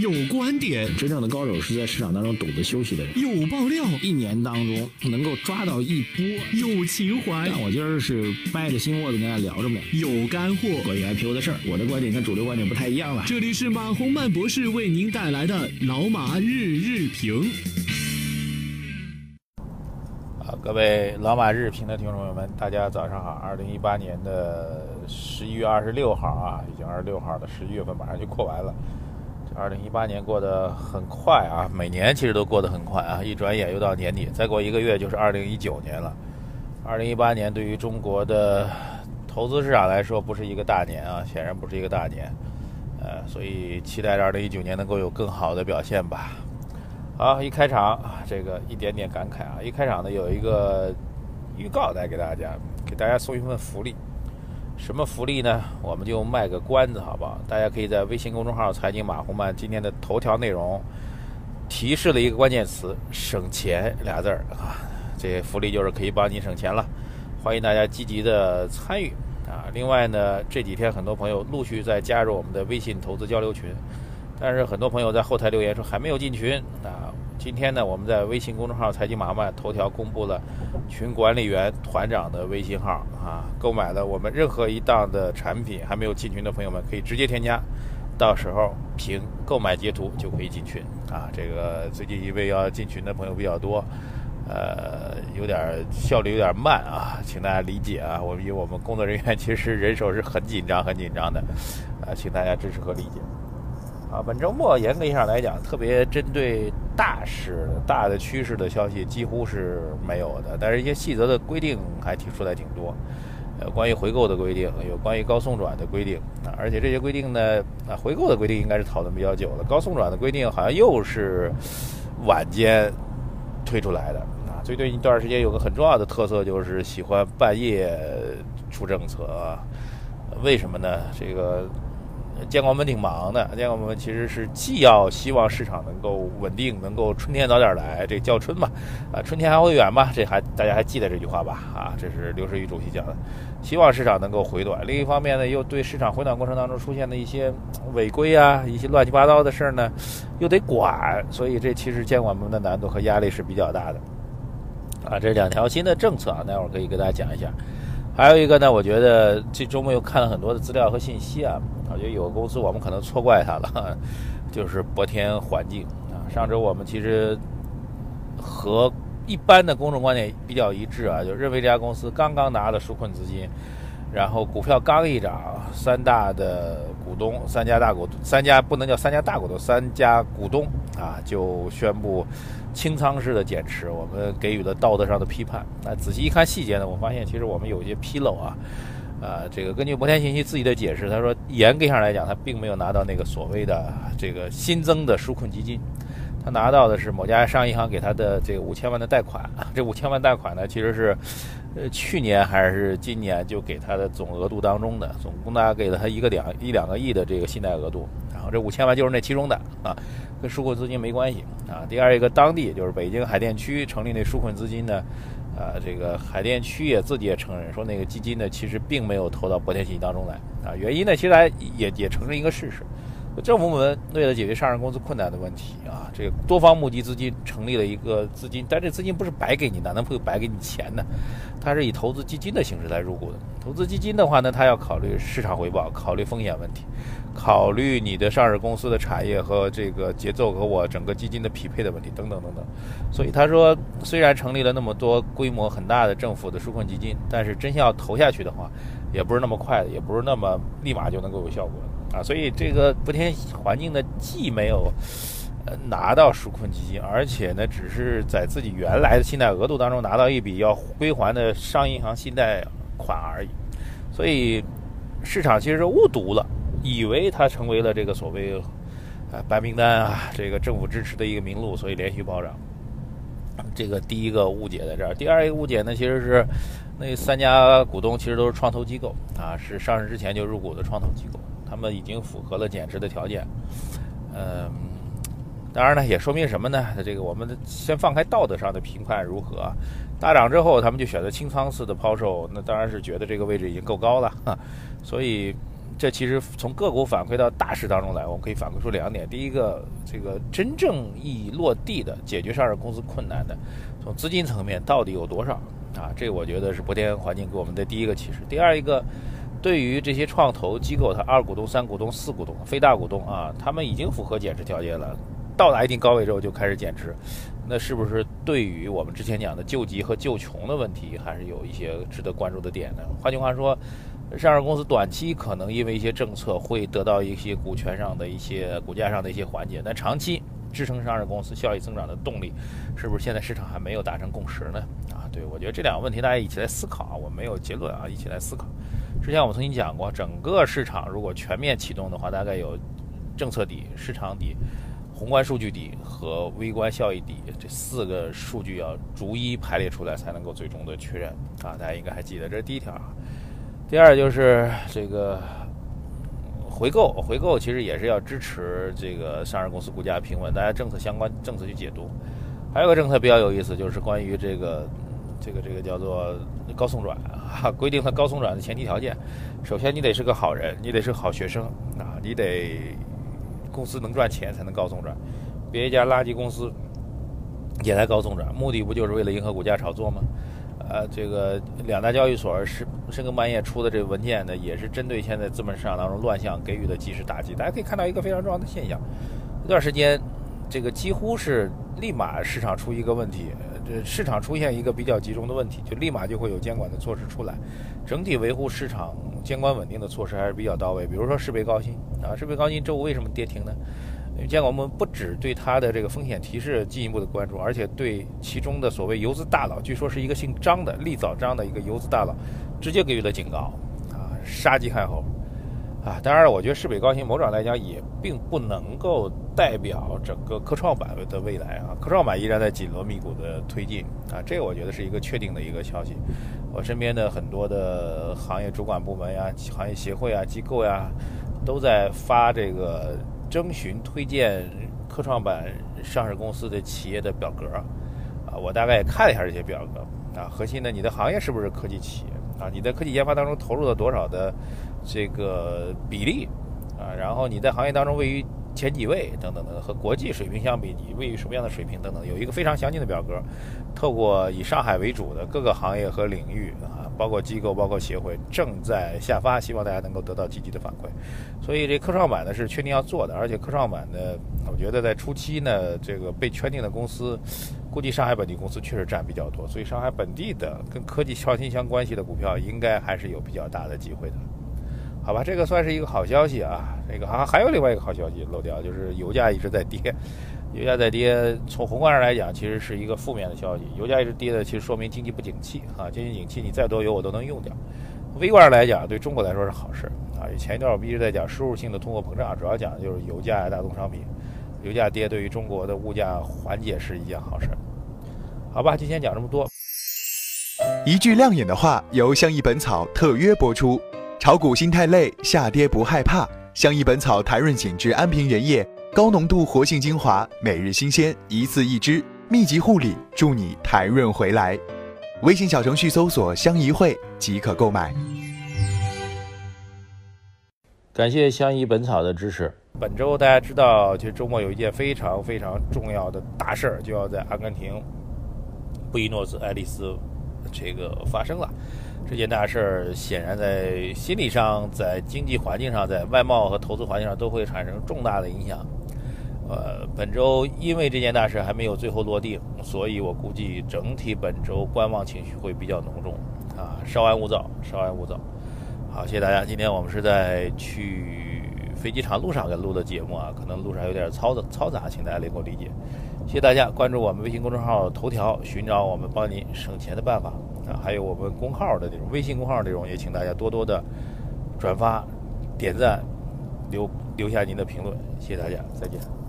有观点，真正的高手是在市场当中懂得休息的人。有爆料，一年当中能够抓到一波。有情怀，但我今儿是掰着心窝子跟大家聊着呢。有干货，关于 IPO 的事儿，我的观点跟主流观点不太一样了。这里是马洪曼博士为您带来的老马日日评。啊，各位老马日评的听众朋友们，大家早上好。二零一八年的十一月二十六号啊，已经二十六号了，十一月份马上就过完了。二零一八年过得很快啊，每年其实都过得很快啊，一转眼又到年底，再过一个月就是二零一九年了。二零一八年对于中国的投资市场来说不是一个大年啊，显然不是一个大年，呃，所以期待着二零一九年能够有更好的表现吧。好，一开场这个一点点感慨啊，一开场呢有一个预告带给大家，给大家送一份福利。什么福利呢？我们就卖个关子，好不好？大家可以在微信公众号“财经马红漫”今天的头条内容提示了一个关键词“省钱”俩字儿啊，这福利就是可以帮你省钱了。欢迎大家积极的参与啊！另外呢，这几天很多朋友陆续在加入我们的微信投资交流群，但是很多朋友在后台留言说还没有进群啊。今天呢，我们在微信公众号“财经麻麻”头条公布了群管理员团长的微信号啊，购买了我们任何一档的产品还没有进群的朋友们可以直接添加，到时候凭购买截图就可以进群啊。这个最近因为要进群的朋友比较多，呃，有点效率有点慢啊，请大家理解啊。我们因为我们工作人员其实人手是很紧张很紧张的，啊，请大家支持和理解。啊，本周末严格意义上来讲，特别针对大势、大的趋势的消息几乎是没有的，但是一些细则的规定还提出来挺多。呃，关于回购的规定，有关于高送转的规定啊，而且这些规定呢，啊，回购的规定应该是讨论比较久了，高送转的规定好像又是晚间推出来的啊。最近一段时间有个很重要的特色，就是喜欢半夜出政策，为什么呢？这个。监管部门挺忙的，监管部门其实是既要希望市场能够稳定，能够春天早点来，这叫春嘛，啊，春天还会远吗？这还大家还记得这句话吧？啊，这是刘士余主席讲的，希望市场能够回暖。另一方面呢，又对市场回暖过程当中出现的一些违规啊，一些乱七八糟的事儿呢，又得管，所以这其实监管部门的难度和压力是比较大的。啊，这两条新的政策啊，待会儿可以给大家讲一下。还有一个呢，我觉得这周末又看了很多的资料和信息啊。我觉得有个公司我们可能错怪它了，就是博天环境啊。上周我们其实和一般的公众观点比较一致啊，就认为这家公司刚刚拿了纾困资金，然后股票刚一涨，三大的股东，三家大股，三家不能叫三家大股东，三家股东啊就宣布。清仓式的减持，我们给予了道德上的批判。那仔细一看细节呢，我发现其实我们有一些纰漏啊。啊，这个根据摩天信息自己的解释，他说严格上来讲，他并没有拿到那个所谓的这个新增的纾困基金，他拿到的是某家商业银行给他的这个五千万的贷款。这五千万贷款呢，其实是呃去年还是今年就给他的总额度当中的，总共大概给了他一个两一两个亿的这个信贷额度。然后这五千万就是那其中的啊。跟纾困资金没关系啊。第二一个，当地就是北京海淀区成立那纾困资金呢，啊，这个海淀区也自己也承认说那个基金呢其实并没有投到博天信息当中来啊。原因呢，其实也也承认一个事实，政府部门为了解决上市公司困难的问题啊，这个多方募集资金成立了一个资金，但这资金不是白给你，哪能会白给你钱呢？它是以投资基金的形式来入股的。投资基金的话呢，它要考虑市场回报，考虑风险问题。考虑你的上市公司的产业和这个节奏和我整个基金的匹配的问题等等等等，所以他说，虽然成立了那么多规模很大的政府的纾困基金，但是真要投下去的话，也不是那么快的，也不是那么立马就能够有效果的啊。所以这个不天环境呢，既没有呃拿到纾困基金，而且呢，只是在自己原来的信贷额度当中拿到一笔要归还的商业银行信贷款而已，所以市场其实是误读了。以为它成为了这个所谓，啊白名单啊，这个政府支持的一个名录，所以连续暴涨。这个第一个误解在这儿。第二一个误解呢，其实是那三家股东其实都是创投机构啊，是上市之前就入股的创投机构，他们已经符合了减持的条件。嗯，当然呢，也说明什么呢？这个我们先放开道德上的评判如何，大涨之后他们就选择清仓式的抛售，那当然是觉得这个位置已经够高了，所以。这其实从个股反馈到大势当中来，我们可以反馈出两点：第一个，这个真正意义落地的解决上市公司困难的，从资金层面到底有多少啊？这我觉得是博天环境给我们的第一个启示。第二一个，对于这些创投机构，它二股东、三股东、四股东、非大股东啊，他们已经符合减持条件了，到达一定高位之后就开始减持，那是不是对于我们之前讲的救急和救穷的问题，还是有一些值得关注的点呢？换句话说。上市公司短期可能因为一些政策会得到一些股权上的一些股价上的一些缓解，但长期支撑上市公司效益增长的动力，是不是现在市场还没有达成共识呢？啊，对我觉得这两个问题大家一起来思考啊，我没有结论啊，一起来思考。之前我们曾经讲过，整个市场如果全面启动的话，大概有政策底、市场底、宏观数据底和微观效益底这四个数据要逐一排列出来，才能够最终的确认啊。大家应该还记得，这是第一条啊。第二就是这个回购，回购其实也是要支持这个上市公司股价平稳。大家政策相关政策去解读，还有个政策比较有意思，就是关于这个这个这个叫做高送转啊，规定它高送转的前提条件，首先你得是个好人，你得是好学生啊，你得公司能赚钱才能高送转，别一家垃圾公司也来高送转，目的不就是为了迎合股价炒作吗？呃，这个两大交易所是深更半夜出的这个文件呢，也是针对现在资本市场当中乱象给予的及时打击。大家可以看到一个非常重要的现象，一段时间，这个几乎是立马市场出一个问题，这市场出现一个比较集中的问题，就立马就会有监管的措施出来，整体维护市场监管稳定的措施还是比较到位。比如说世贝高新啊，世贝高新周五为什么跌停呢？因为监管部门不只对它的这个风险提示进一步的关注，而且对其中的所谓游资大佬，据说是一个姓张的立早张的一个游资大佬，直接给予了警告，啊，杀鸡骇猴，啊，当然了，我觉得市北高新某种来讲也并不能够代表整个科创板的未来啊，科创板依然在紧锣密鼓的推进啊，这个我觉得是一个确定的一个消息。我身边的很多的行业主管部门呀、行业协会啊、机构呀，都在发这个。征询推荐科创板上市公司的企业的表格，啊，我大概也看了一下这些表格，啊，核心的你的行业是不是科技企业啊？你在科技研发当中投入了多少的这个比例啊？然后你在行业当中位于前几位等等等，和国际水平相比，你位于什么样的水平等等，有一个非常详尽的表格，透过以上海为主的各个行业和领域啊。包括机构、包括协会正在下发，希望大家能够得到积极的反馈。所以这科创板呢是确定要做的，而且科创板呢，我觉得在初期呢，这个被圈定的公司，估计上海本地公司确实占比较多，所以上海本地的跟科技创新相关系的股票，应该还是有比较大的机会的。好吧，这个算是一个好消息啊。这个还还有另外一个好消息漏掉，就是油价一直在跌。油价在跌，从宏观上来讲，其实是一个负面的消息。油价一直跌的，其实说明经济不景气啊，经济景气，你再多油我都能用掉。微观上来讲，对中国来说是好事啊。前一段我们一直在讲输入性的通货膨胀，主要讲的就是油价大宗商品，油价跌对于中国的物价缓解是一件好事。好吧，今天讲这么多。一句亮眼的话，由相宜本草特约播出。炒股心太累，下跌不害怕，相宜本草台润紧致安瓶原液。高浓度活性精华，每日新鲜，一次一支，密集护理，助你台润回来。微信小程序搜索“相宜会”即可购买。感谢相宜本草的支持。本周大家知道，其实周末有一件非常非常重要的大事儿，就要在阿根廷布宜诺斯艾利斯这个发生了。这件大事儿显然在心理上、在经济环境上、在外贸和投资环境上都会产生重大的影响。呃，本周因为这件大事还没有最后落定，所以我估计整体本周观望情绪会比较浓重啊，稍安勿躁，稍安勿躁。好，谢谢大家。今天我们是在去飞机场路上给录的节目啊，可能路上有点嘈杂嘈杂，请大家能够理解。谢谢大家关注我们微信公众号“头条”，寻找我们帮您省钱的办法啊，还有我们公号的内容微信公号内容，也请大家多多的转发、点赞、留留下您的评论。谢谢大家，再见。